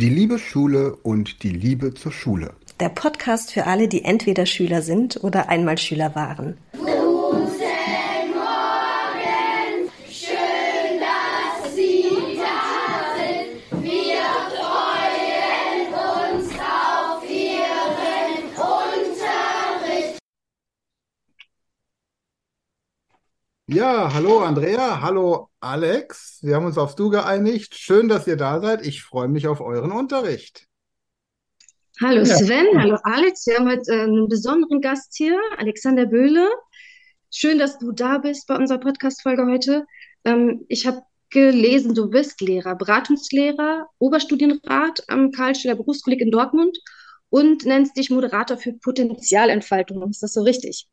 Die liebe Schule und die Liebe zur Schule. Der Podcast für alle, die entweder Schüler sind oder einmal Schüler waren. Ja, hallo Andrea, hallo Alex. Wir haben uns auf Du geeinigt. Schön, dass ihr da seid. Ich freue mich auf euren Unterricht. Hallo Sven, ja. hallo Alex. Wir haben heute äh, einen besonderen Gast hier, Alexander Böhle. Schön, dass du da bist bei unserer Podcast-Folge heute. Ähm, ich habe gelesen, du bist Lehrer, Beratungslehrer, Oberstudienrat am Karl-Stiller Berufskolleg in Dortmund und nennst dich Moderator für Potenzialentfaltung. Ist das so richtig?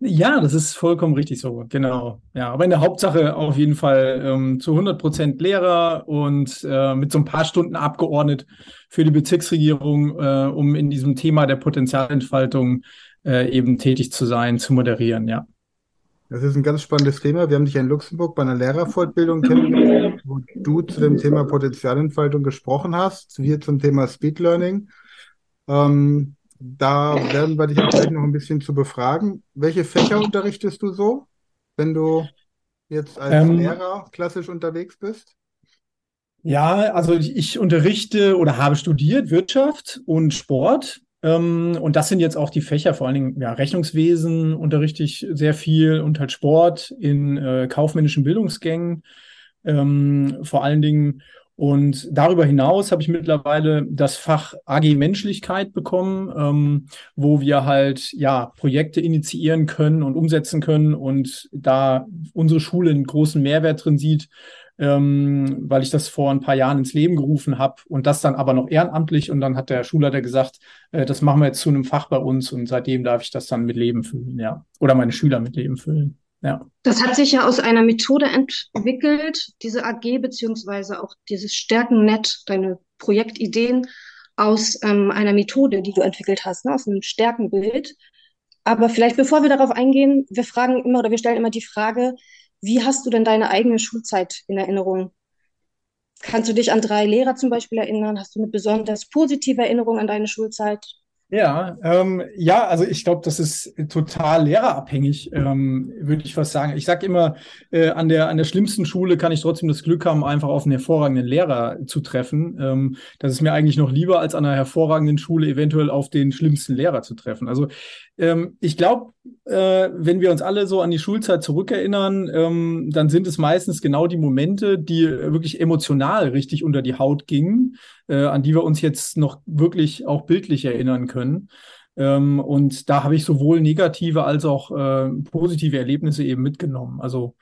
Ja, das ist vollkommen richtig so, genau. Ja, aber in der Hauptsache auf jeden Fall ähm, zu 100 Prozent Lehrer und äh, mit so ein paar Stunden abgeordnet für die Bezirksregierung, äh, um in diesem Thema der Potenzialentfaltung äh, eben tätig zu sein, zu moderieren, ja. Das ist ein ganz spannendes Thema. Wir haben dich in Luxemburg bei einer Lehrerfortbildung kennengelernt, wo du zu dem Thema Potenzialentfaltung gesprochen hast, wir zum Thema Speed Learning. Ähm, da werden wir dich auch gleich noch ein bisschen zu befragen. Welche Fächer unterrichtest du so, wenn du jetzt als ähm, Lehrer klassisch unterwegs bist? Ja, also ich, ich, unterrichte oder habe studiert Wirtschaft und Sport. Ähm, und das sind jetzt auch die Fächer, vor allen Dingen ja, Rechnungswesen unterrichte ich sehr viel und halt Sport in äh, kaufmännischen Bildungsgängen. Ähm, vor allen Dingen und darüber hinaus habe ich mittlerweile das Fach AG Menschlichkeit bekommen, ähm, wo wir halt ja Projekte initiieren können und umsetzen können und da unsere Schule einen großen Mehrwert drin sieht, ähm, weil ich das vor ein paar Jahren ins Leben gerufen habe und das dann aber noch ehrenamtlich und dann hat der Schulleiter gesagt, äh, das machen wir jetzt zu einem Fach bei uns und seitdem darf ich das dann mit Leben füllen, ja, oder meine Schüler mit Leben füllen. Ja. Das hat sich ja aus einer Methode entwickelt, diese AG beziehungsweise auch dieses Stärkennet, deine Projektideen aus ähm, einer Methode, die du entwickelt hast, ne, aus einem Stärkenbild. Aber vielleicht bevor wir darauf eingehen, wir fragen immer oder wir stellen immer die Frage, wie hast du denn deine eigene Schulzeit in Erinnerung? Kannst du dich an drei Lehrer zum Beispiel erinnern? Hast du eine besonders positive Erinnerung an deine Schulzeit? Ja, ähm, ja, also ich glaube, das ist total lehrerabhängig, ähm, würde ich fast sagen. Ich sage immer, äh, an der an der schlimmsten Schule kann ich trotzdem das Glück haben, einfach auf einen hervorragenden Lehrer zu treffen. Ähm, das ist mir eigentlich noch lieber, als an einer hervorragenden Schule eventuell auf den schlimmsten Lehrer zu treffen. Also ähm, ich glaube, äh, wenn wir uns alle so an die Schulzeit zurückerinnern, ähm, dann sind es meistens genau die Momente, die wirklich emotional richtig unter die Haut gingen, äh, an die wir uns jetzt noch wirklich auch bildlich erinnern können. Ähm, und da habe ich sowohl negative als auch äh, positive Erlebnisse eben mitgenommen. Also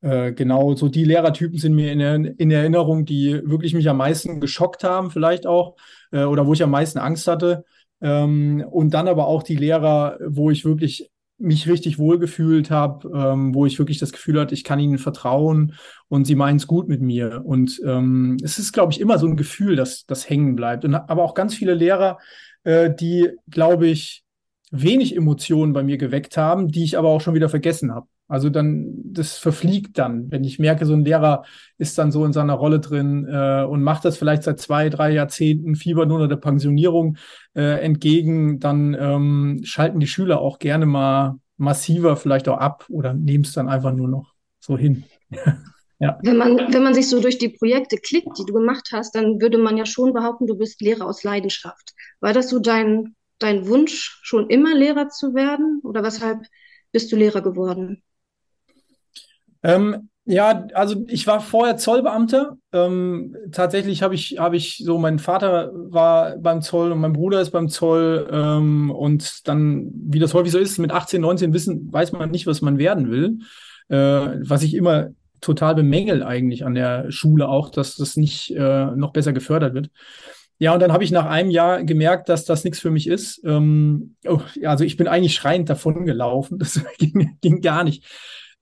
äh, genau so die Lehrertypen sind mir in Erinnerung, die wirklich mich am meisten geschockt haben, vielleicht auch, äh, oder wo ich am meisten Angst hatte. Ähm, und dann aber auch die Lehrer, wo ich wirklich mich richtig wohlgefühlt habe, ähm, wo ich wirklich das Gefühl hatte, ich kann ihnen vertrauen und sie meinen es gut mit mir. Und ähm, es ist, glaube ich, immer so ein Gefühl, dass das hängen bleibt. Und aber auch ganz viele Lehrer, äh, die, glaube ich, wenig Emotionen bei mir geweckt haben, die ich aber auch schon wieder vergessen habe. Also dann, das verfliegt dann, wenn ich merke, so ein Lehrer ist dann so in seiner Rolle drin äh, und macht das vielleicht seit zwei, drei Jahrzehnten, fiebert nur der Pensionierung äh, entgegen, dann ähm, schalten die Schüler auch gerne mal massiver vielleicht auch ab oder nehmen es dann einfach nur noch so hin. ja. Wenn man, wenn man sich so durch die Projekte klickt, die du gemacht hast, dann würde man ja schon behaupten, du bist Lehrer aus Leidenschaft. War das so dein, dein Wunsch, schon immer Lehrer zu werden? Oder weshalb bist du Lehrer geworden? Ähm, ja, also ich war vorher Zollbeamter. Ähm, tatsächlich habe ich, habe ich so, mein Vater war beim Zoll und mein Bruder ist beim Zoll. Ähm, und dann, wie das häufig so ist, mit 18, 19 wissen, weiß man nicht, was man werden will. Äh, was ich immer total bemängel eigentlich an der Schule auch, dass das nicht äh, noch besser gefördert wird. Ja, und dann habe ich nach einem Jahr gemerkt, dass das nichts für mich ist. Ähm, oh, also ich bin eigentlich schreiend davon gelaufen. Das ging, ging gar nicht.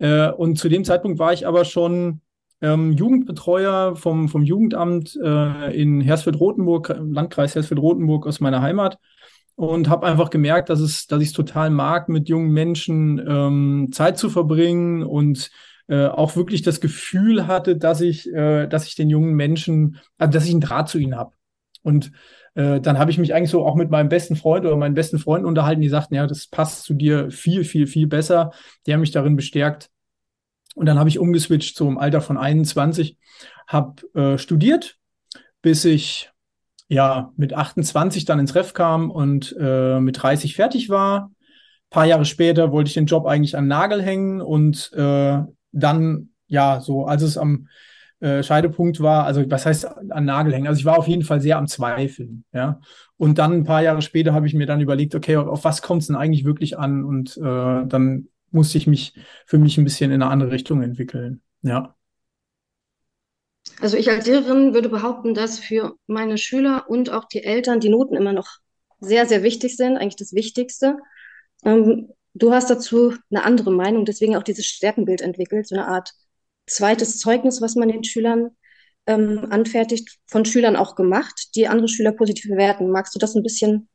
Äh, und zu dem Zeitpunkt war ich aber schon ähm, Jugendbetreuer vom, vom Jugendamt äh, in Hersfeld-Rotenburg, Landkreis Hersfeld-Rotenburg aus meiner Heimat und habe einfach gemerkt, dass es, dass ich es total mag, mit jungen Menschen ähm, Zeit zu verbringen und äh, auch wirklich das Gefühl hatte, dass ich, äh, dass ich den jungen Menschen, also dass ich einen Draht zu ihnen habe. Und äh, dann habe ich mich eigentlich so auch mit meinem besten Freund oder meinen besten Freunden unterhalten, die sagten, ja, das passt zu dir viel, viel, viel besser. Die haben mich darin bestärkt. Und dann habe ich umgeswitcht zum Alter von 21, habe äh, studiert, bis ich ja mit 28 dann ins Ref kam und äh, mit 30 fertig war. Ein paar Jahre später wollte ich den Job eigentlich an Nagel hängen und äh, dann, ja, so als es am äh, Scheidepunkt war, also was heißt an Nagel hängen? Also ich war auf jeden Fall sehr am Zweifeln, ja. Und dann ein paar Jahre später habe ich mir dann überlegt, okay, auf was kommt es denn eigentlich wirklich an? Und äh, dann musste ich mich für mich ein bisschen in eine andere Richtung entwickeln, ja. Also ich als Lehrerin würde behaupten, dass für meine Schüler und auch die Eltern die Noten immer noch sehr, sehr wichtig sind, eigentlich das Wichtigste. Ähm, du hast dazu eine andere Meinung, deswegen auch dieses Stärkenbild entwickelt, so eine Art zweites Zeugnis, was man den Schülern ähm, anfertigt, von Schülern auch gemacht, die andere Schüler positiv bewerten. Magst du das ein bisschen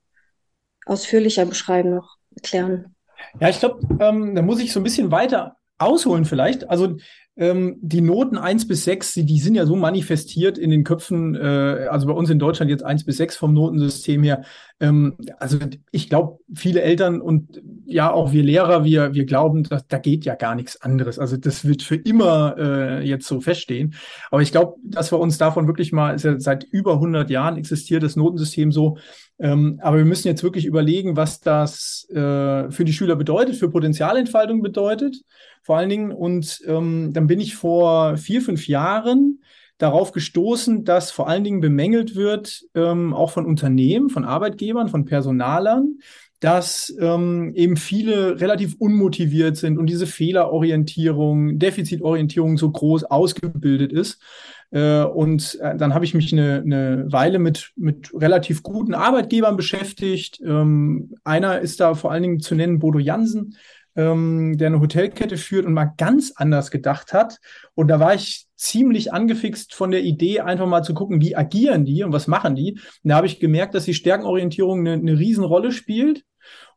ausführlicher beschreiben, noch erklären? Ja, ich glaube, ähm, da muss ich so ein bisschen weiter ausholen vielleicht. Also ähm, die Noten eins bis sechs, die, die sind ja so manifestiert in den Köpfen, äh, also bei uns in Deutschland jetzt eins bis sechs vom Notensystem her. Ähm, also ich glaube, viele Eltern und ja auch wir Lehrer, wir, wir glauben, dass, da geht ja gar nichts anderes. Also das wird für immer äh, jetzt so feststehen. Aber ich glaube, dass wir uns davon wirklich mal, ist ja seit über 100 Jahren existiert das Notensystem so, ähm, aber wir müssen jetzt wirklich überlegen, was das äh, für die Schüler bedeutet, für Potenzialentfaltung bedeutet, vor allen Dingen. Und ähm, dann bin ich vor vier, fünf Jahren darauf gestoßen, dass vor allen Dingen bemängelt wird, ähm, auch von Unternehmen, von Arbeitgebern, von Personalern, dass ähm, eben viele relativ unmotiviert sind und diese Fehlerorientierung, Defizitorientierung so groß ausgebildet ist. Äh, und äh, dann habe ich mich eine, eine Weile mit, mit relativ guten Arbeitgebern beschäftigt. Ähm, einer ist da vor allen Dingen zu nennen, Bodo Jansen, ähm, der eine Hotelkette führt und mal ganz anders gedacht hat. Und da war ich ziemlich angefixt von der Idee, einfach mal zu gucken, wie agieren die und was machen die. Und da habe ich gemerkt, dass die Stärkenorientierung eine, eine Riesenrolle spielt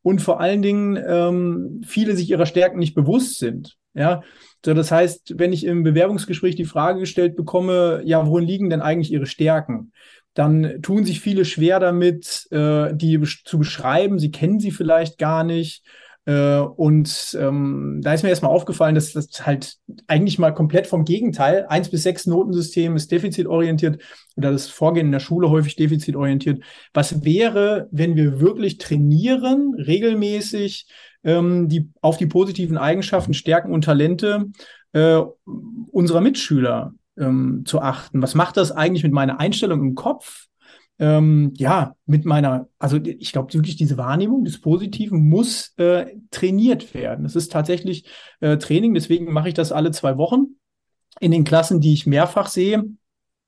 und vor allen Dingen ähm, viele sich ihrer Stärken nicht bewusst sind. Ja, so das heißt, wenn ich im Bewerbungsgespräch die Frage gestellt bekomme, ja, worin liegen denn eigentlich Ihre Stärken? Dann tun sich viele schwer damit, äh, die zu beschreiben. Sie kennen sie vielleicht gar nicht äh, und ähm, da ist mir erstmal aufgefallen, dass das halt eigentlich mal komplett vom Gegenteil, eins bis sechs Notensystem ist defizitorientiert oder das Vorgehen in der Schule häufig defizitorientiert. Was wäre, wenn wir wirklich trainieren, regelmäßig ähm, die, auf die positiven Eigenschaften, Stärken und Talente äh, unserer Mitschüler ähm, zu achten? Was macht das eigentlich mit meiner Einstellung im Kopf? Ähm, ja, mit meiner, also ich glaube wirklich, diese Wahrnehmung des Positiven muss äh, trainiert werden. Es ist tatsächlich äh, Training, deswegen mache ich das alle zwei Wochen in den Klassen, die ich mehrfach sehe.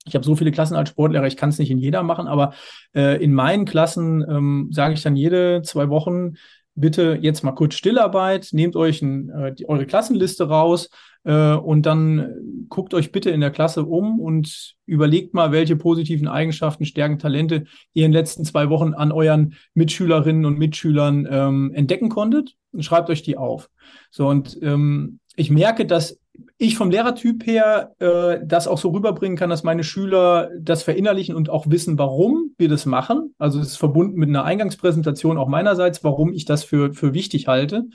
Ich habe so viele Klassen als Sportlehrer, ich kann es nicht in jeder machen, aber äh, in meinen Klassen ähm, sage ich dann jede zwei Wochen, bitte jetzt mal kurz Stillarbeit, nehmt euch ein, äh, die, eure Klassenliste raus, äh, und dann guckt euch bitte in der Klasse um und überlegt mal, welche positiven Eigenschaften, Stärken, Talente ihr in den letzten zwei Wochen an euren Mitschülerinnen und Mitschülern ähm, entdecken konntet und schreibt euch die auf. So, und ähm, ich merke, dass ich vom Lehrertyp her äh, das auch so rüberbringen kann, dass meine Schüler das verinnerlichen und auch wissen, warum wir das machen. Also es ist verbunden mit einer Eingangspräsentation auch meinerseits, warum ich das für, für wichtig halte.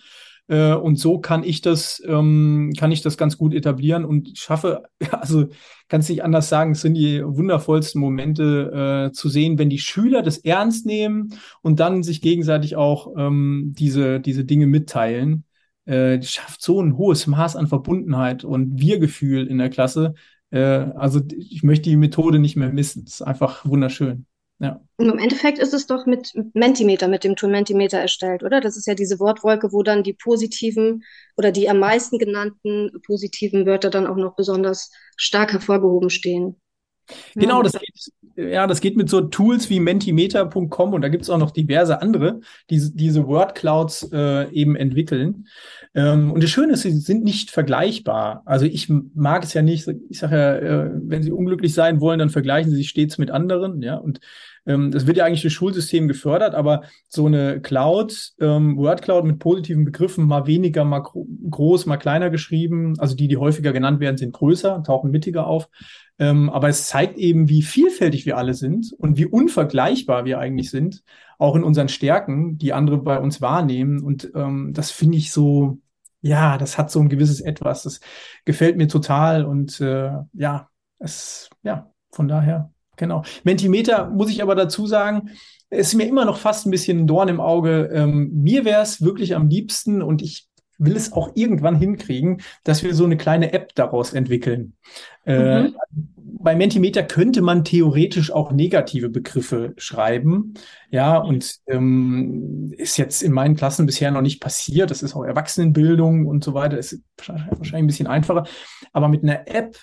Äh, und so kann ich das, ähm, kann ich das ganz gut etablieren und schaffe, also kann es nicht anders sagen, es sind die wundervollsten Momente äh, zu sehen, wenn die Schüler das ernst nehmen und dann sich gegenseitig auch ähm, diese, diese Dinge mitteilen. Äh, schafft so ein hohes Maß an Verbundenheit und Wir-Gefühl in der Klasse. Äh, also ich möchte die Methode nicht mehr missen. Es ist einfach wunderschön. Ja. Und im Endeffekt ist es doch mit Mentimeter, mit dem Tool Mentimeter erstellt, oder? Das ist ja diese Wortwolke, wo dann die positiven oder die am meisten genannten positiven Wörter dann auch noch besonders stark hervorgehoben stehen. Genau, das geht, ja, das geht mit so Tools wie mentimeter.com und da gibt es auch noch diverse andere, die diese Wordclouds äh, eben entwickeln. Ähm, und das Schöne ist, sie sind nicht vergleichbar. Also ich mag es ja nicht, ich sage ja, äh, wenn Sie unglücklich sein wollen, dann vergleichen Sie sich stets mit anderen, ja, und ähm, das wird ja eigentlich durch Schulsystem gefördert, aber so eine Cloud, ähm, Word Cloud mit positiven Begriffen, mal weniger, mal groß, mal kleiner geschrieben, also die, die häufiger genannt werden, sind größer, tauchen mittiger auf. Ähm, aber es zeigt eben, wie vielfältig wir alle sind und wie unvergleichbar wir eigentlich sind, auch in unseren Stärken, die andere bei uns wahrnehmen. Und ähm, das finde ich so, ja, das hat so ein gewisses Etwas. Das gefällt mir total. Und äh, ja, es, ja, von daher, genau. Mentimeter muss ich aber dazu sagen, ist mir immer noch fast ein bisschen ein Dorn im Auge. Ähm, mir wäre es wirklich am liebsten und ich will es auch irgendwann hinkriegen, dass wir so eine kleine App daraus entwickeln. Äh, mhm. Äh, bei Mentimeter könnte man theoretisch auch negative Begriffe schreiben. Ja, und ähm, ist jetzt in meinen Klassen bisher noch nicht passiert. Das ist auch Erwachsenenbildung und so weiter. Ist wahrscheinlich ein bisschen einfacher. Aber mit einer App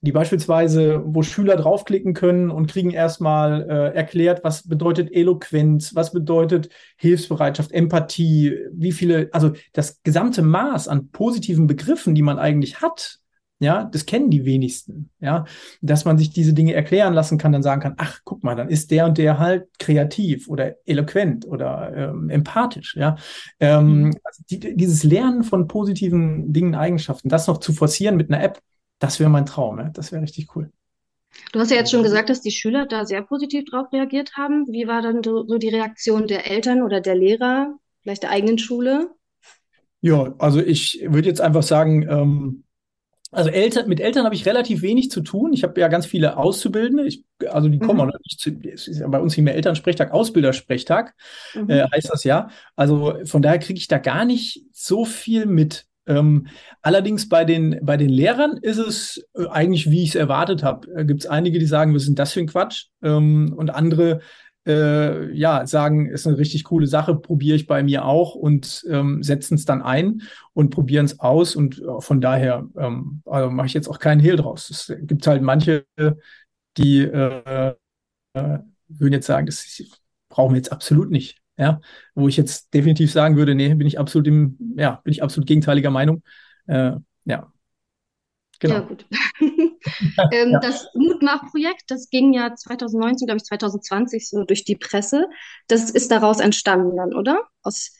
die beispielsweise, wo Schüler draufklicken können und kriegen erstmal äh, erklärt, was bedeutet Eloquenz, was bedeutet Hilfsbereitschaft, Empathie, wie viele, also das gesamte Maß an positiven Begriffen, die man eigentlich hat, ja, das kennen die wenigsten, ja, dass man sich diese Dinge erklären lassen kann, dann sagen kann, ach, guck mal, dann ist der und der halt kreativ oder eloquent oder ähm, empathisch, ja. Ähm, mhm. also die, dieses Lernen von positiven Dingen, Eigenschaften, das noch zu forcieren mit einer App, das wäre mein Traum, ja? das wäre richtig cool. Du hast ja jetzt schon gesagt, dass die Schüler da sehr positiv drauf reagiert haben. Wie war dann so, so die Reaktion der Eltern oder der Lehrer, vielleicht der eigenen Schule? Ja, also ich würde jetzt einfach sagen, ähm, also Eltern, mit Eltern habe ich relativ wenig zu tun. Ich habe ja ganz viele Auszubildende. Ich, also die kommen mhm. auch nicht zu, es ist ja bei uns nicht mehr Elternsprechtag, Ausbildersprechtag, mhm. äh, heißt das ja. Also von daher kriege ich da gar nicht so viel mit. Ähm, allerdings bei den, bei den Lehrern ist es äh, eigentlich, wie ich es erwartet habe. Äh, Gibt es einige, die sagen, was ist denn das für ein Quatsch? Ähm, und andere, äh, ja, sagen, ist eine richtig coole Sache, probiere ich bei mir auch und ähm, setzen es dann ein und probieren es aus. Und äh, von daher ähm, also mache ich jetzt auch keinen Hehl draus. Es gibt halt manche, die äh, äh, würden jetzt sagen, das brauchen wir jetzt absolut nicht. Ja, wo ich jetzt definitiv sagen würde, nee, bin ich absolut im, ja, bin ich absolut gegenteiliger Meinung. Äh, ja. Genau. Ja, gut. ähm, ja. Das Mutmach-Projekt, das ging ja 2019, glaube ich, 2020 so durch die Presse. Das ist daraus entstanden dann, oder? Aus,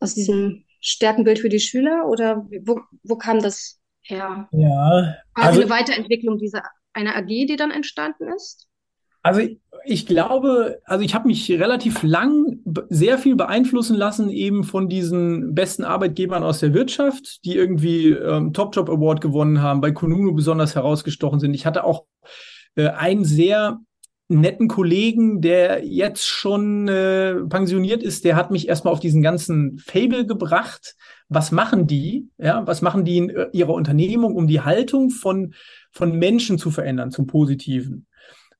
aus diesem Stärkenbild für die Schüler? Oder wo, wo kam das her? Ja. Also eine Weiterentwicklung dieser einer AG, die dann entstanden ist? Also ich glaube, also ich habe mich relativ lang sehr viel beeinflussen lassen eben von diesen besten Arbeitgebern aus der Wirtschaft, die irgendwie ähm, Top Job Award gewonnen haben, bei Kununu besonders herausgestochen sind. Ich hatte auch äh, einen sehr netten Kollegen, der jetzt schon äh, pensioniert ist, der hat mich erstmal auf diesen ganzen Fable gebracht. Was machen die? Ja, was machen die in äh, ihrer Unternehmung, um die Haltung von, von Menschen zu verändern zum Positiven?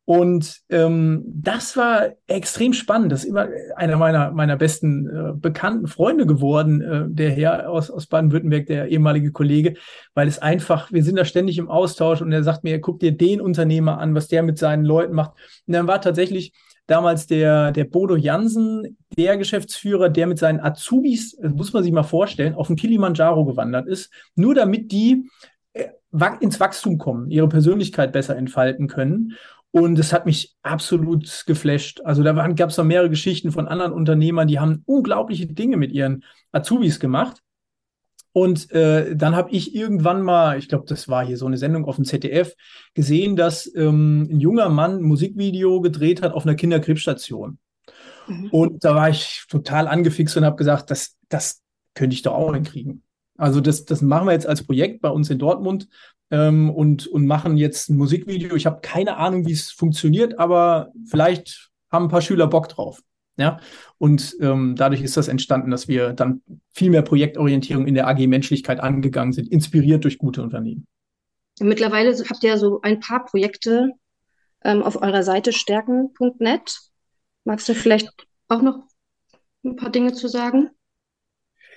Und ähm, das war extrem spannend. Das ist immer einer meiner, meiner besten äh, bekannten Freunde geworden, äh, der Herr aus, aus Baden-Württemberg, der ehemalige Kollege, weil es einfach, wir sind da ständig im Austausch und er sagt mir, guck dir den Unternehmer an, was der mit seinen Leuten macht. Und dann war tatsächlich damals der, der Bodo Jansen, der Geschäftsführer, der mit seinen Azubis, das muss man sich mal vorstellen, auf den Kilimanjaro gewandert ist, nur damit die äh, ins Wachstum kommen, ihre Persönlichkeit besser entfalten können. Und es hat mich absolut geflasht. Also da gab es noch mehrere Geschichten von anderen Unternehmern, die haben unglaubliche Dinge mit ihren Azubis gemacht. Und äh, dann habe ich irgendwann mal, ich glaube, das war hier so eine Sendung auf dem ZDF, gesehen, dass ähm, ein junger Mann ein Musikvideo gedreht hat auf einer Kinderkrebsstation. Mhm. Und da war ich total angefixt und habe gesagt, das, das könnte ich doch auch hinkriegen. Also das, das machen wir jetzt als Projekt bei uns in Dortmund ähm, und, und machen jetzt ein Musikvideo. Ich habe keine Ahnung, wie es funktioniert, aber vielleicht haben ein paar Schüler Bock drauf. Ja, und ähm, dadurch ist das entstanden, dass wir dann viel mehr Projektorientierung in der AG Menschlichkeit angegangen sind, inspiriert durch gute Unternehmen. Mittlerweile habt ihr ja so ein paar Projekte ähm, auf eurer Seite stärken.net. Magst du vielleicht auch noch ein paar Dinge zu sagen?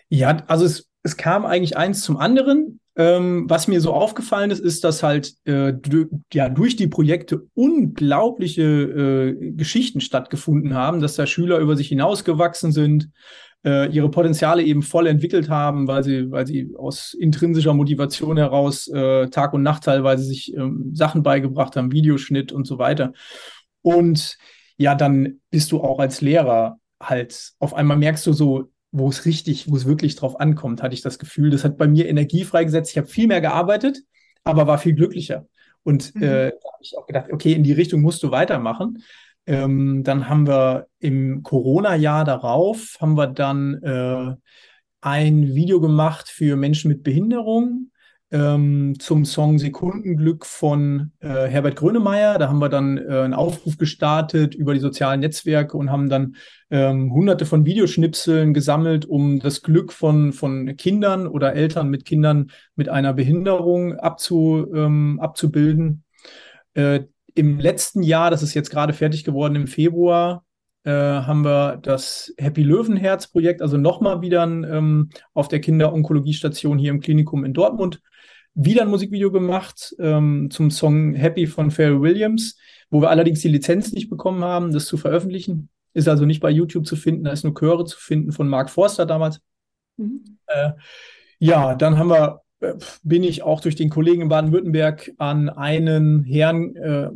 Ja, also es, es kam eigentlich eins zum anderen. Ähm, was mir so aufgefallen ist, ist, dass halt äh, ja durch die Projekte unglaubliche äh, Geschichten stattgefunden haben, dass da Schüler über sich hinausgewachsen sind, äh, ihre Potenziale eben voll entwickelt haben, weil sie, weil sie aus intrinsischer Motivation heraus äh, Tag und Nacht teilweise sich ähm, Sachen beigebracht haben, Videoschnitt und so weiter. Und ja, dann bist du auch als Lehrer halt auf einmal merkst du so, wo es richtig, wo es wirklich drauf ankommt, hatte ich das Gefühl. Das hat bei mir Energie freigesetzt. Ich habe viel mehr gearbeitet, aber war viel glücklicher. Und mhm. äh, da habe ich auch gedacht, okay, in die Richtung musst du weitermachen. Ähm, dann haben wir im Corona-Jahr darauf, haben wir dann äh, ein Video gemacht für Menschen mit Behinderung ähm, zum Song Sekundenglück von äh, Herbert Grönemeyer. Da haben wir dann äh, einen Aufruf gestartet über die sozialen Netzwerke und haben dann ähm, hunderte von Videoschnipseln gesammelt, um das Glück von, von Kindern oder Eltern mit Kindern mit einer Behinderung abzu, ähm, abzubilden. Äh, Im letzten Jahr, das ist jetzt gerade fertig geworden im Februar, äh, haben wir das Happy Löwenherz Projekt, also nochmal wieder ähm, auf der Kinderonkologiestation hier im Klinikum in Dortmund, wieder ein Musikvideo gemacht ähm, zum Song Happy von Pharrell Williams, wo wir allerdings die Lizenz nicht bekommen haben, das zu veröffentlichen. Ist also nicht bei YouTube zu finden, da ist nur Chöre zu finden von Mark Forster damals. Mhm. Äh, ja, dann haben wir äh, bin ich auch durch den Kollegen in Baden-Württemberg an einen Herrn äh,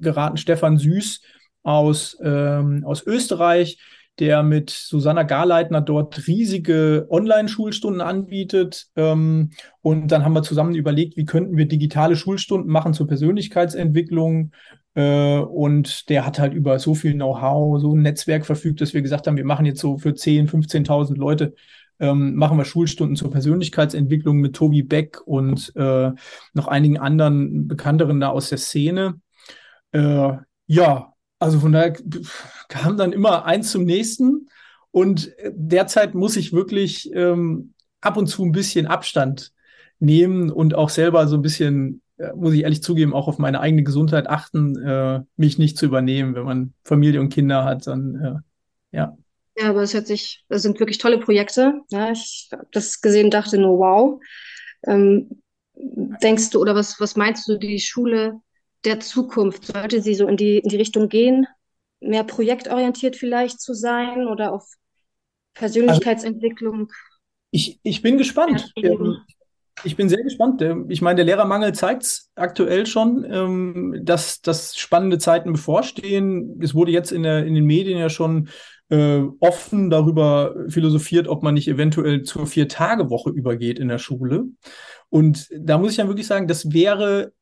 geraten, Stefan Süß, aus, ähm, aus Österreich, der mit Susanna Garleitner dort riesige Online-Schulstunden anbietet. Ähm, und dann haben wir zusammen überlegt, wie könnten wir digitale Schulstunden machen zur Persönlichkeitsentwicklung. Äh, und der hat halt über so viel Know-how, so ein Netzwerk verfügt, dass wir gesagt haben, wir machen jetzt so für 10.000, 15.000 Leute ähm, machen wir Schulstunden zur Persönlichkeitsentwicklung mit Tobi Beck und äh, noch einigen anderen Bekannteren da aus der Szene. Äh, ja, also von daher kam dann immer eins zum nächsten. Und derzeit muss ich wirklich ähm, ab und zu ein bisschen Abstand nehmen und auch selber so ein bisschen, äh, muss ich ehrlich zugeben, auch auf meine eigene Gesundheit achten, äh, mich nicht zu übernehmen, wenn man Familie und Kinder hat, dann äh, ja. Ja, aber es hört sich, das sind wirklich tolle Projekte. Ja, ich habe das gesehen, dachte nur, wow. Ähm, denkst du oder was, was meinst du, die Schule der Zukunft? Sollte sie so in die, in die Richtung gehen, mehr projektorientiert vielleicht zu sein oder auf Persönlichkeitsentwicklung? Also, ich, ich bin gespannt. Ähm, ich bin sehr gespannt. Ich meine, der Lehrermangel zeigt es aktuell schon, ähm, dass, dass spannende Zeiten bevorstehen. Es wurde jetzt in, der, in den Medien ja schon äh, offen darüber philosophiert, ob man nicht eventuell zur Vier-Tage-Woche übergeht in der Schule. Und da muss ich dann wirklich sagen, das wäre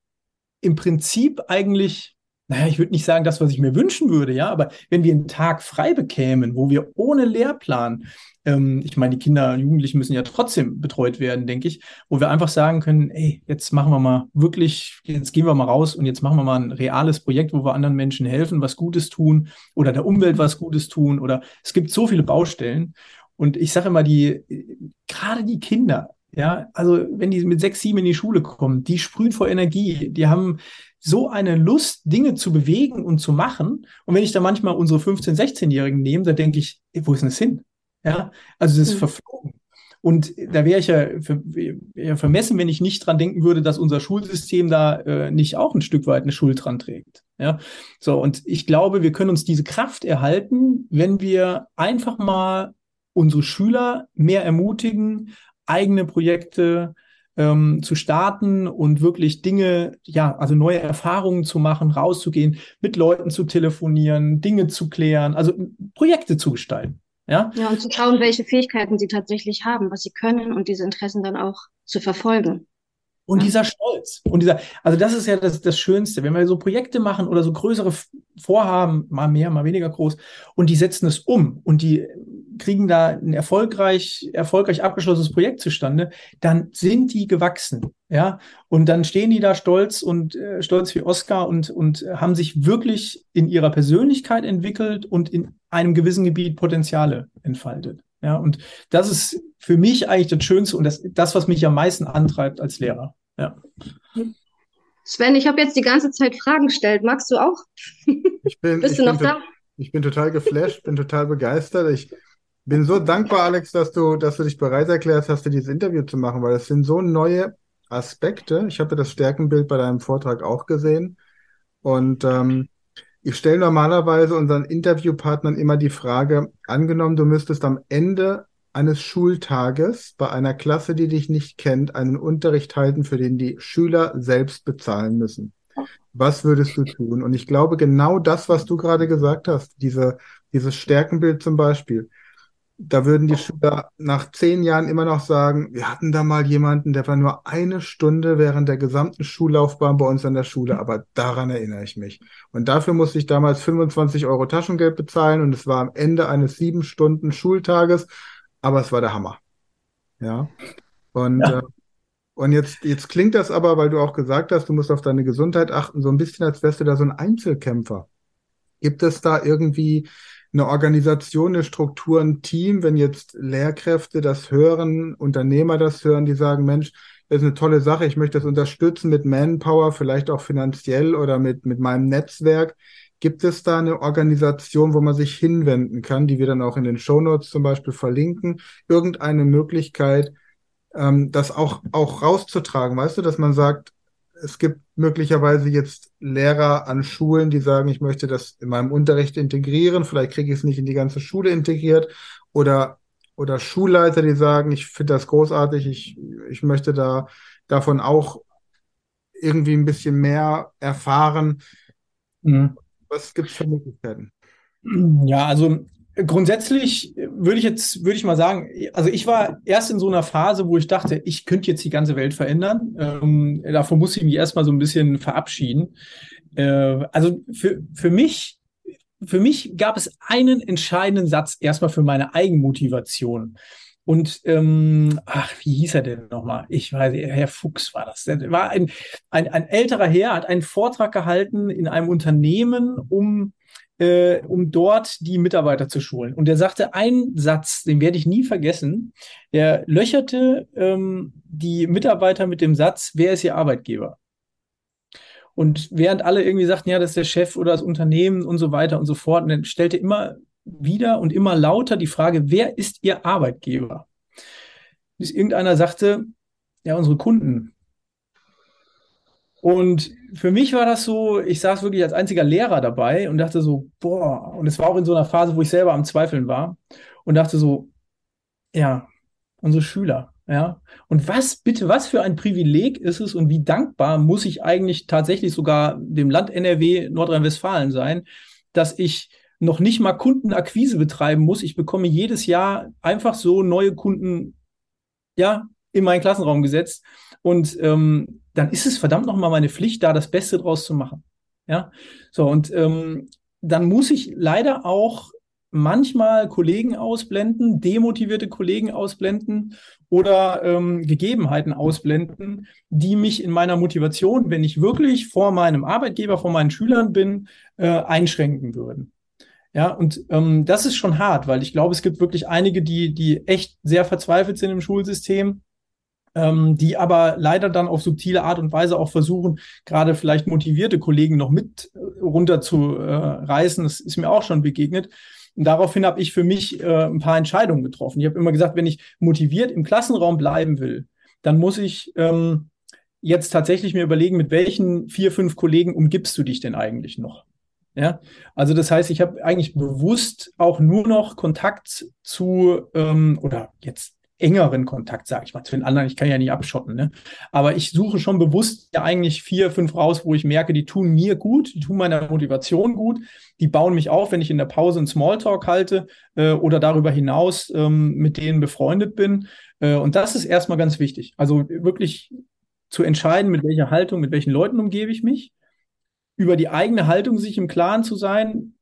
im Prinzip eigentlich, naja, ich würde nicht sagen das, was ich mir wünschen würde, ja, aber wenn wir einen Tag frei bekämen, wo wir ohne Lehrplan, ähm, ich meine, die Kinder und Jugendlichen müssen ja trotzdem betreut werden, denke ich, wo wir einfach sagen können, ey, jetzt machen wir mal wirklich, jetzt gehen wir mal raus und jetzt machen wir mal ein reales Projekt, wo wir anderen Menschen helfen, was Gutes tun oder der Umwelt was Gutes tun oder es gibt so viele Baustellen. Und ich sage immer, die, gerade die Kinder, ja, also wenn die mit sechs, sieben in die Schule kommen, die sprühen vor Energie, die haben so eine Lust, Dinge zu bewegen und zu machen. Und wenn ich da manchmal unsere 15-, 16-Jährigen nehme, da denke ich, ey, wo ist denn das hin? Ja, also das ist mhm. verflogen. Und da wäre ich ja, ja, vermessen, wenn ich nicht dran denken würde, dass unser Schulsystem da äh, nicht auch ein Stück weit eine Schuld dran trägt. Ja, so und ich glaube, wir können uns diese Kraft erhalten, wenn wir einfach mal unsere Schüler mehr ermutigen, eigene Projekte ähm, zu starten und wirklich Dinge, ja, also neue Erfahrungen zu machen, rauszugehen, mit Leuten zu telefonieren, Dinge zu klären, also Projekte zu gestalten. Ja? ja, und zu schauen, welche Fähigkeiten sie tatsächlich haben, was sie können und diese Interessen dann auch zu verfolgen. Und dieser Stolz und dieser, also das ist ja das, das Schönste, wenn wir so Projekte machen oder so größere Vorhaben, mal mehr, mal weniger groß, und die setzen es um und die kriegen da ein erfolgreich, erfolgreich abgeschlossenes Projekt zustande, dann sind die gewachsen, ja. Und dann stehen die da stolz und äh, stolz wie Oscar und, und haben sich wirklich in ihrer Persönlichkeit entwickelt und in einem gewissen Gebiet Potenziale entfaltet. Ja, und das ist für mich eigentlich das Schönste und das, das was mich am meisten antreibt als Lehrer. Ja. Sven, ich habe jetzt die ganze Zeit Fragen gestellt. Magst du auch? Ich bin, Bist ich du noch da? Ich bin total geflasht, bin total begeistert. Ich bin so dankbar, Alex, dass du, dass du dich bereit erklärt hast, dieses Interview zu machen, weil das sind so neue Aspekte. Ich habe das Stärkenbild bei deinem Vortrag auch gesehen. Und ähm, ich stelle normalerweise unseren Interviewpartnern immer die Frage, angenommen, du müsstest am Ende eines Schultages bei einer Klasse, die dich nicht kennt, einen Unterricht halten, für den die Schüler selbst bezahlen müssen. Was würdest du tun? Und ich glaube, genau das, was du gerade gesagt hast, diese, dieses Stärkenbild zum Beispiel, da würden die Schüler nach zehn Jahren immer noch sagen, wir hatten da mal jemanden, der war nur eine Stunde während der gesamten Schullaufbahn bei uns an der Schule, aber daran erinnere ich mich. Und dafür musste ich damals 25 Euro Taschengeld bezahlen und es war am Ende eines sieben Stunden Schultages, aber es war der Hammer. Ja. Und, ja. Äh, und jetzt, jetzt klingt das aber, weil du auch gesagt hast, du musst auf deine Gesundheit achten, so ein bisschen, als wärst du da so ein Einzelkämpfer. Gibt es da irgendwie eine Organisation, eine Struktur, ein Team, wenn jetzt Lehrkräfte das hören, Unternehmer das hören, die sagen, Mensch, das ist eine tolle Sache, ich möchte das unterstützen mit Manpower, vielleicht auch finanziell oder mit, mit meinem Netzwerk. Gibt es da eine Organisation, wo man sich hinwenden kann, die wir dann auch in den Shownotes zum Beispiel verlinken? Irgendeine Möglichkeit, ähm, das auch, auch rauszutragen, weißt du, dass man sagt, es gibt möglicherweise jetzt Lehrer an Schulen, die sagen, ich möchte das in meinem Unterricht integrieren, vielleicht kriege ich es nicht in die ganze Schule integriert oder oder Schulleiter, die sagen, ich finde das großartig, ich, ich möchte da davon auch irgendwie ein bisschen mehr erfahren. Mhm. Was gibt es für Möglichkeiten? Ja, also Grundsätzlich würde ich jetzt, würde ich mal sagen, also ich war erst in so einer Phase, wo ich dachte, ich könnte jetzt die ganze Welt verändern. Ähm, davon muss ich mich erstmal so ein bisschen verabschieden. Äh, also für, für mich, für mich gab es einen entscheidenden Satz erstmal für meine Eigenmotivation. Und ähm, ach, wie hieß er denn nochmal? Ich weiß, Herr Fuchs war das. Der war ein, ein, ein älterer Herr, hat einen Vortrag gehalten in einem Unternehmen, um äh, um dort die Mitarbeiter zu schulen. Und er sagte einen Satz, den werde ich nie vergessen. Er löcherte ähm, die Mitarbeiter mit dem Satz, wer ist ihr Arbeitgeber? Und während alle irgendwie sagten, ja, das ist der Chef oder das Unternehmen und so weiter und so fort, und dann stellte immer wieder und immer lauter die Frage, wer ist ihr Arbeitgeber? Bis irgendeiner sagte, ja, unsere Kunden. Und für mich war das so, ich saß wirklich als einziger Lehrer dabei und dachte so, boah, und es war auch in so einer Phase, wo ich selber am Zweifeln war und dachte so, ja, unsere Schüler, ja. Und was bitte, was für ein Privileg ist es und wie dankbar muss ich eigentlich tatsächlich sogar dem Land NRW Nordrhein-Westfalen sein, dass ich noch nicht mal Kundenakquise betreiben muss. Ich bekomme jedes Jahr einfach so neue Kunden, ja, in meinen Klassenraum gesetzt. Und ähm, dann ist es verdammt nochmal meine Pflicht, da das Beste draus zu machen. Ja, so und ähm, dann muss ich leider auch manchmal Kollegen ausblenden, demotivierte Kollegen ausblenden oder ähm, Gegebenheiten ausblenden, die mich in meiner Motivation, wenn ich wirklich vor meinem Arbeitgeber, vor meinen Schülern bin, äh, einschränken würden. Ja, und ähm, das ist schon hart, weil ich glaube, es gibt wirklich einige, die, die echt sehr verzweifelt sind im Schulsystem ähm, die aber leider dann auf subtile Art und Weise auch versuchen, gerade vielleicht motivierte Kollegen noch mit äh, runter zu äh, reißen. Das ist mir auch schon begegnet. Und daraufhin habe ich für mich äh, ein paar Entscheidungen getroffen. Ich habe immer gesagt, wenn ich motiviert im Klassenraum bleiben will, dann muss ich ähm, jetzt tatsächlich mir überlegen, mit welchen vier, fünf Kollegen umgibst du dich denn eigentlich noch? Ja, also das heißt, ich habe eigentlich bewusst auch nur noch Kontakt zu ähm, oder jetzt engeren Kontakt, sage ich mal, zu den anderen. Ich kann ja nicht abschotten, ne? Aber ich suche schon bewusst ja eigentlich vier, fünf raus, wo ich merke, die tun mir gut, die tun meiner Motivation gut, die bauen mich auf, wenn ich in der Pause einen Smalltalk halte äh, oder darüber hinaus ähm, mit denen befreundet bin. Äh, und das ist erstmal ganz wichtig. Also wirklich zu entscheiden, mit welcher Haltung, mit welchen Leuten umgebe ich mich, über die eigene Haltung sich im Klaren zu sein,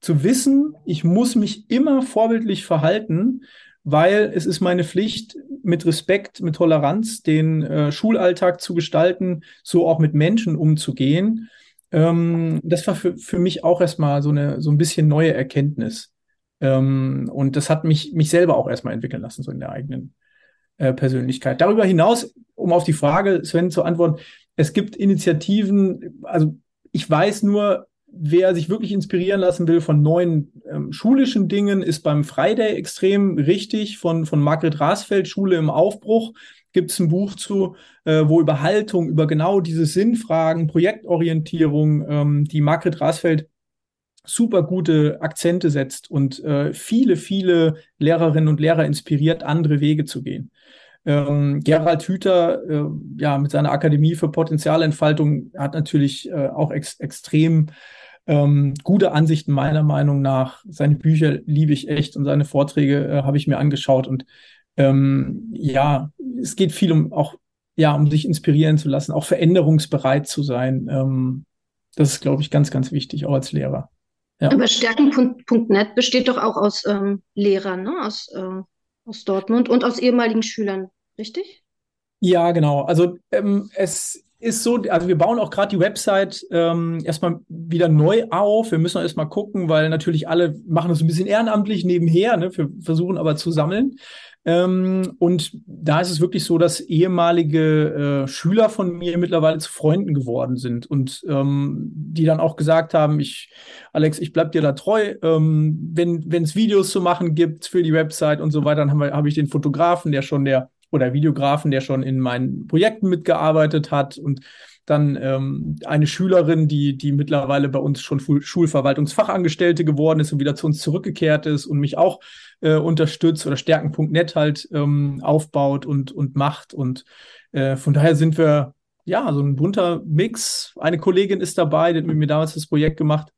zu wissen, ich muss mich immer vorbildlich verhalten, weil es ist meine Pflicht, mit Respekt, mit Toleranz den äh, Schulalltag zu gestalten, so auch mit Menschen umzugehen. Ähm, das war für, für mich auch erstmal so eine so ein bisschen neue Erkenntnis. Ähm, und das hat mich, mich selber auch erstmal entwickeln lassen, so in der eigenen äh, Persönlichkeit. Darüber hinaus, um auf die Frage, Sven, zu antworten, es gibt Initiativen, also ich weiß nur, wer sich wirklich inspirieren lassen will von neuen ähm, schulischen Dingen, ist beim Friday extrem richtig. Von, von Margret Rasfeld, Schule im Aufbruch, gibt es ein Buch zu, äh, wo über Haltung, über genau diese Sinnfragen, Projektorientierung, ähm, die Margret Rasfeld super gute Akzente setzt und äh, viele, viele Lehrerinnen und Lehrer inspiriert, andere Wege zu gehen. Ähm, Gerald Hüther, äh, ja, mit seiner Akademie für Potenzialentfaltung hat natürlich äh, auch ex extrem Ähm, gute Ansichten meiner Meinung nach. Seine Bücher liebe ich echt und seine Vorträge äh, habe ich mir angeschaut. Und ähm, ja, es geht viel um auch, ja, um sich inspirieren zu lassen, auch veränderungsbereit zu sein. Ähm, das ist, glaube ich, ganz, ganz wichtig, auch als Lehrer. Ja. Aber Stärken.net besteht doch auch aus ähm, Lehrern, ne? aus, äh, aus Dortmund und aus ehemaligen Schülern, richtig? Ja, genau. Also ähm, es ist so, also wir bauen auch gerade die Website ähm, erstmal wieder neu auf. Wir müssen erstmal gucken, weil natürlich alle machen das ein bisschen ehrenamtlich nebenher. Ne? Wir versuchen aber zu sammeln. Ähm, und da ist es wirklich so, dass ehemalige äh, Schüler von mir mittlerweile zu Freunden geworden sind und ähm, die dann auch gesagt haben, ich, Alex, ich bleib dir da treu. Ähm, wenn es Videos zu machen gibt für die Website und so weiter, dann habe hab ich den Fotografen, der schon der oder Videografen, der schon in meinen Projekten mitgearbeitet hat und dann ähm, eine Schülerin, die, die mittlerweile bei uns schon Schulverwaltungsfachangestellte geworden ist und wieder zu uns zurückgekehrt ist und mich auch äh, unterstützt oder stärken.net halt ähm, aufbaut und, und macht. Und äh, von daher sind wir ja so ein bunter Mix. Eine Kollegin ist dabei, die hat mit mir damals das Projekt gemacht.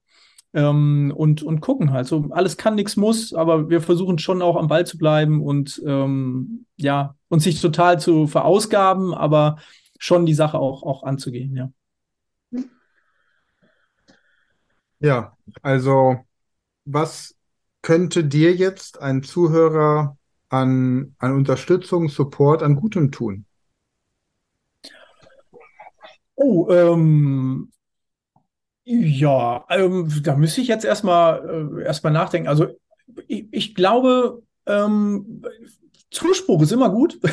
Ähm, und, und gucken halt. So, alles kann, nichts muss, aber wir versuchen schon auch am Ball zu bleiben und ähm, ja, uns nicht total zu verausgaben, aber schon die Sache auch, auch anzugehen, ja. Ja, also was könnte dir jetzt ein Zuhörer an, an Unterstützung, Support, an Gutem tun? Oh, ähm, ja, ähm, da müsste ich jetzt erstmal äh, erstmal nachdenken. Also ich, ich glaube, ähm, Zuspruch ist immer gut.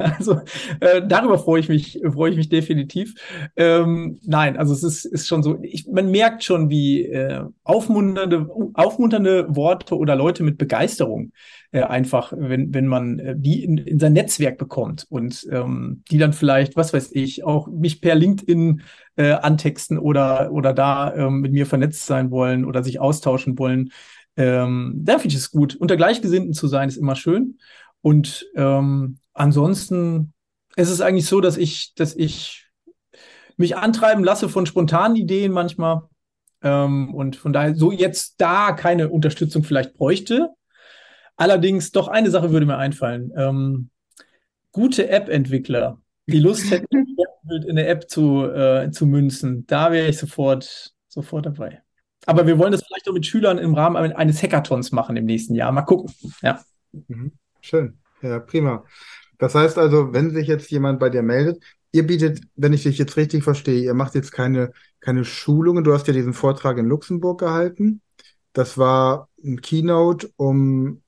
Also äh, darüber freue ich mich, freue ich mich definitiv. Ähm, nein, also es ist, ist schon so, ich, man merkt schon, wie äh, aufmunternde, aufmunternde Worte oder Leute mit Begeisterung äh, einfach, wenn, wenn man äh, die in, in sein Netzwerk bekommt und ähm, die dann vielleicht, was weiß ich, auch mich per LinkedIn äh, antexten oder, oder da ähm, mit mir vernetzt sein wollen oder sich austauschen wollen. Ähm, da finde ich es gut. Unter Gleichgesinnten zu sein, ist immer schön. Und ähm, ansonsten ist es eigentlich so, dass ich, dass ich mich antreiben lasse von spontanen Ideen manchmal. Ähm, und von daher so jetzt da keine Unterstützung vielleicht bräuchte. Allerdings doch eine Sache würde mir einfallen. Ähm, gute App-Entwickler, die Lust hätten, in der App zu, äh, zu münzen, da wäre ich sofort, sofort dabei. Aber wir wollen das vielleicht auch mit Schülern im Rahmen eines Hackathons machen im nächsten Jahr. Mal gucken. Ja. Mhm. Schön. Ja, prima. Das heißt also, wenn sich jetzt jemand bei dir meldet, ihr bietet, wenn ich dich jetzt richtig verstehe, ihr macht jetzt keine, keine Schulungen. Du hast ja diesen Vortrag in Luxemburg gehalten. Das war ein Keynote, um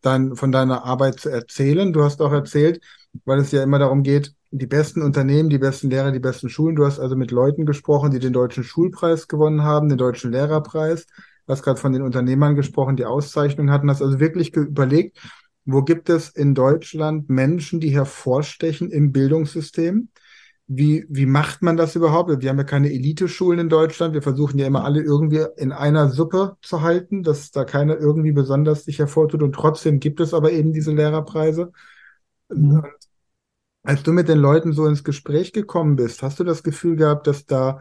dann von deiner Arbeit zu erzählen. Du hast auch erzählt, weil es ja immer darum geht, die besten Unternehmen, die besten Lehrer, die besten Schulen. Du hast also mit Leuten gesprochen, die den deutschen Schulpreis gewonnen haben, den deutschen Lehrerpreis. Du hast gerade von den Unternehmern gesprochen, die Auszeichnungen hatten. Hast also wirklich überlegt, wo gibt es in Deutschland Menschen, die hervorstechen im Bildungssystem? Wie, wie macht man das überhaupt? Wir haben ja keine Eliteschulen in Deutschland. Wir versuchen ja immer alle irgendwie in einer Suppe zu halten, dass da keiner irgendwie besonders sich hervortut. Und trotzdem gibt es aber eben diese Lehrerpreise. Mhm. als du mit den Leuten so ins Gespräch gekommen bist, hast du das Gefühl gehabt, dass da,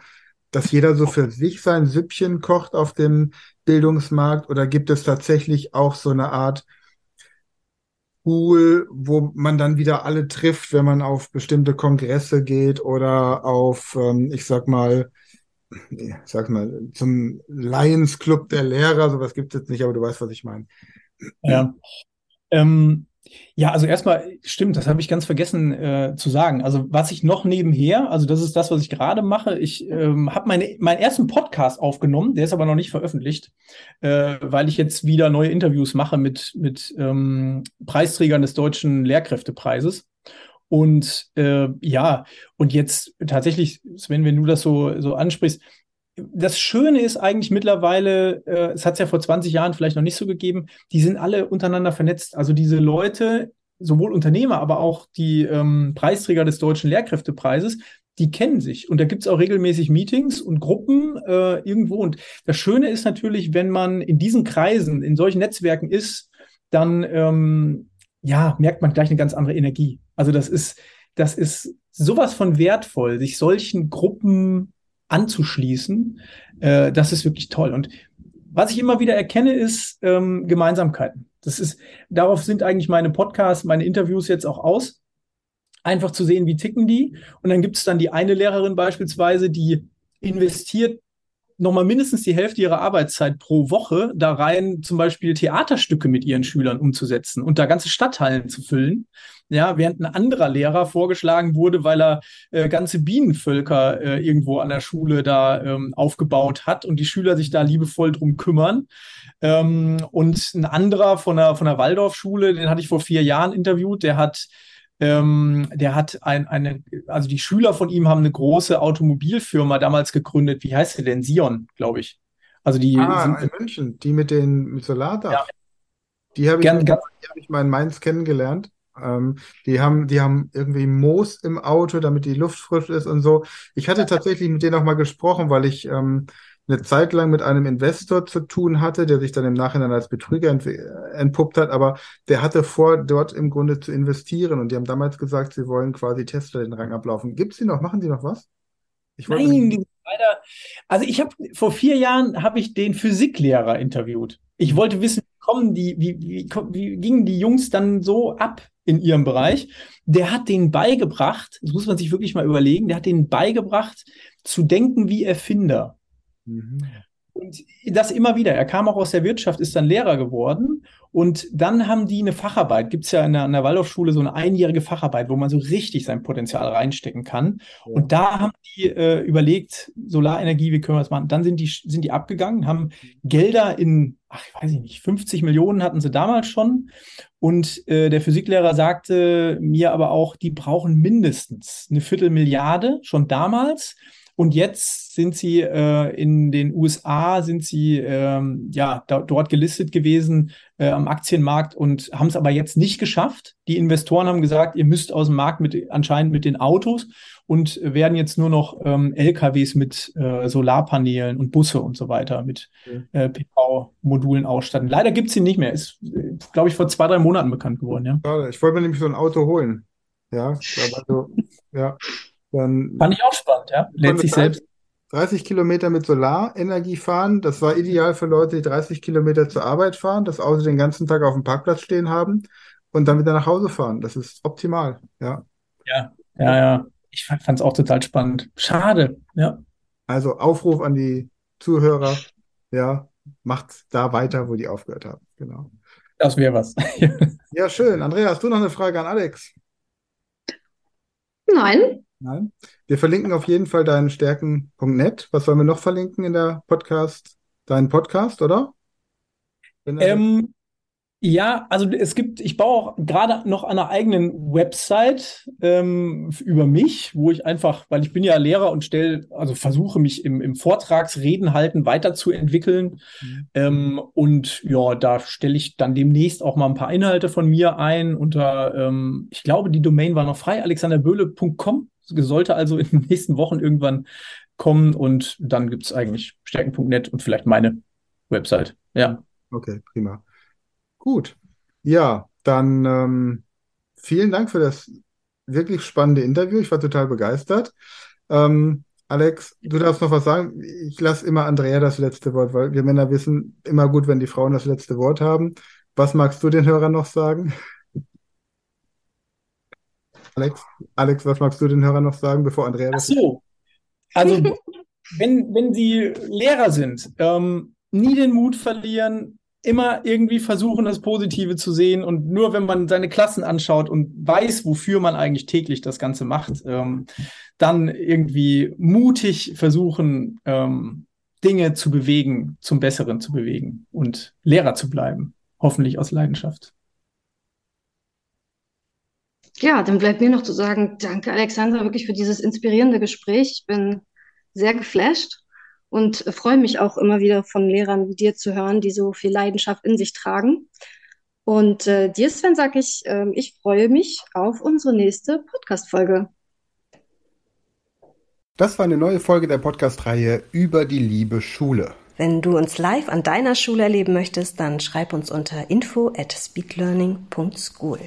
dass jeder so für sich sein Süppchen kocht auf dem Bildungsmarkt? Oder gibt es tatsächlich auch so eine Art Pool, wo man dann wieder alle trifft, wenn man auf bestimmte Kongresse geht oder auf, ähm, ich sag mal, ich sag mal, zum Lions Club der Lehrer, sowas gibt es jetzt nicht, aber du weißt, was ich meine. Ja. Ähm, ja, also erstmal stimmt, das habe ich ganz vergessen äh, zu sagen. Also was ich noch nebenher, also das ist das, was ich gerade mache. Ich ähm, habe meine, meinen ersten Podcast aufgenommen, der ist aber noch nicht veröffentlicht, äh, weil ich jetzt wieder neue Interviews mache mit, mit ähm, Preisträgern des Deutschen Lehrkräftepreises. Und äh, ja, und jetzt tatsächlich, Sven, wenn du das so, so ansprichst, das Schöne ist eigentlich mittlerweile, äh, es hat es ja vor 20 Jahren vielleicht noch nicht so gegeben, die sind alle untereinander vernetzt. Also diese Leute, sowohl Unternehmer, aber auch die ähm, Preisträger des Deutschen Lehrkräftepreises, die kennen sich. Und da gibt es auch regelmäßig Meetings und Gruppen äh, irgendwo. Und das Schöne ist natürlich, wenn man in diesen Kreisen, in solchen Netzwerken ist, dann ähm, ja, merkt man gleich eine ganz andere Energie. Also das ist, das ist sowas von wertvoll, sich solchen Gruppen anzuschließen, äh, das ist wirklich toll. Und was ich immer wieder erkenne, ist ähm, Gemeinsamkeiten. Das ist, darauf sind eigentlich meine Podcasts, meine Interviews jetzt auch aus. Einfach zu sehen, wie ticken die. Und dann gibt es dann die eine Lehrerin beispielsweise, die investiert nochmal mindestens die Hälfte ihrer Arbeitszeit pro Woche da rein, zum Beispiel Theaterstücke mit ihren Schülern umzusetzen und da ganze Stadthallen zu füllen. Ja, während ein anderer Lehrer vorgeschlagen wurde, weil er äh, ganze Bienenvölker äh, irgendwo an der Schule da ähm, aufgebaut hat und die Schüler sich da liebevoll drum kümmern. Ähm, und ein anderer von der, von der Waldorfschule, den hatte ich vor vier Jahren interviewt, der hat ähm, der hat ein, eine, also die Schüler von ihm haben eine große Automobilfirma damals gegründet. Wie heißt sie denn? Sion, glaube ich. Also die Ah, sind, in München, die mit den mit Solardach. Ja. Die habe ich, Gern- gern- die habe ich mal in Mainz kennengelernt. Ähm, die haben, die haben irgendwie Moos im Auto, damit die Luft frisch ist und so. Ich hatte tatsächlich mit denen auch mal gesprochen, weil ich ähm, eine Zeit lang mit einem Investor zu tun hatte, der sich dann im Nachhinein als Betrüger ent entpuppt hat, aber der hatte vor, dort im Grunde zu investieren und die haben damals gesagt, sie wollen quasi Tesla den Rang ablaufen. Gibt's die noch? Machen die noch was? Ich wollte Nein, die leider. Also ich habe vor vier Jahren habe ich den Physiklehrer interviewt. Ich wollte wissen, wie kommen die, wie, wie, wie gingen die Jungs dann so ab in ihrem Bereich? Der hat denen beigebracht, das muss man sich wirklich mal überlegen, der hat denen beigebracht, zu denken wie Erfinder. Mhm. Und das immer wieder. Er kam auch aus der Wirtschaft, ist dann Lehrer geworden. Und dann haben die eine Facharbeit. Gibt es ja in der, an der Waldorfschule so eine einjährige Facharbeit, wo man so richtig sein Potenzial reinstecken kann. Ja. Und da haben die äh, überlegt, Solarenergie, wie können wir das machen? Dann sind die, sind die abgegangen, haben Gelder in, ach, ich weiß ich nicht, 50 Millionen hatten sie damals schon. Und äh, der Physiklehrer sagte mir aber auch, die brauchen mindestens eine Viertelmilliarde schon damals. Und jetzt sind sie äh, in den USA, sind sie ähm, ja da, dort gelistet gewesen äh, am Aktienmarkt und haben es aber jetzt nicht geschafft. Die Investoren haben gesagt, ihr müsst aus dem Markt mit anscheinend mit den Autos und werden jetzt nur noch ähm, LKWs mit äh, Solarpanelen und Busse und so weiter mit Okay. äh, PV-Modulen ausstatten. Leider gibt's sie nicht mehr. Ist, glaube ich, vor zwei, drei Monaten bekannt geworden, ja. Ich wollte mir nämlich so ein Auto holen. Ja, aber so, ja. Dann Fand ich auch spannend, ja. Lädt sich 30, selbst. 30 Kilometer mit Solarenergie fahren. Das war ideal für Leute, die 30 Kilometer zur Arbeit fahren, das Auto den ganzen Tag auf dem Parkplatz stehen haben und dann wieder nach Hause fahren. Das ist optimal. Ja. Ja, ja, ja. Ich fand es auch total spannend. Schade, ja. Also Aufruf an die Zuhörer. Ja, macht da weiter, wo die aufgehört haben. Genau. Das wäre was. Ja, schön. Andrea, hast du noch eine Frage an Alex? Nein, Nein? Wir verlinken auf jeden Fall deinen Stärken.net. Was sollen wir noch verlinken in der Podcast? Deinen Podcast, oder? Er- Ähm, ja, also es gibt, ich baue auch gerade noch an einer eigenen Website ähm, über mich, wo ich einfach, weil ich bin ja Lehrer und stelle, also versuche mich im, im Vortragsreden halten weiterzuentwickeln. Mhm. Ähm, und ja, da stelle ich dann demnächst auch mal ein paar Inhalte von mir ein unter, ähm, ich glaube, die Domain war noch frei, alexanderböhle.com. Sollte also in den nächsten Wochen irgendwann kommen und dann gibt's eigentlich stärken.net und vielleicht meine Website. Ja. Okay, prima. Gut. Ja, dann ähm, vielen Dank für das wirklich spannende Interview. Ich war total begeistert. Ähm, Alex, du darfst noch was sagen. Ich lasse immer Andrea das letzte Wort, weil wir Männer wissen immer gut, wenn die Frauen das letzte Wort haben. Was magst du den Hörern noch sagen? Alex, Alex, was magst du den Hörern noch sagen, bevor Andrea Ach das so. Also, wenn, wenn Sie Lehrer sind, ähm, nie den Mut verlieren, immer irgendwie versuchen, das Positive zu sehen. Und nur wenn man seine Klassen anschaut und weiß, wofür man eigentlich täglich das Ganze macht, ähm, dann irgendwie mutig versuchen, ähm, Dinge zu bewegen, zum Besseren zu bewegen und Lehrer zu bleiben. Hoffentlich aus Leidenschaft. ja, dann bleibt mir noch zu sagen, danke Alexandra wirklich für dieses inspirierende Gespräch. Ich bin sehr geflasht und äh, freue mich auch immer wieder von Lehrern wie dir zu hören, die so viel Leidenschaft in sich tragen. Und äh, dir, Sven, sage ich, ähm, ich freue mich auf unsere nächste Podcast-Folge. Das war eine neue Folge der Podcast-Reihe über die liebe Schule. Wenn du uns live an deiner Schule erleben möchtest, dann schreib uns unter info at speedlearning.school.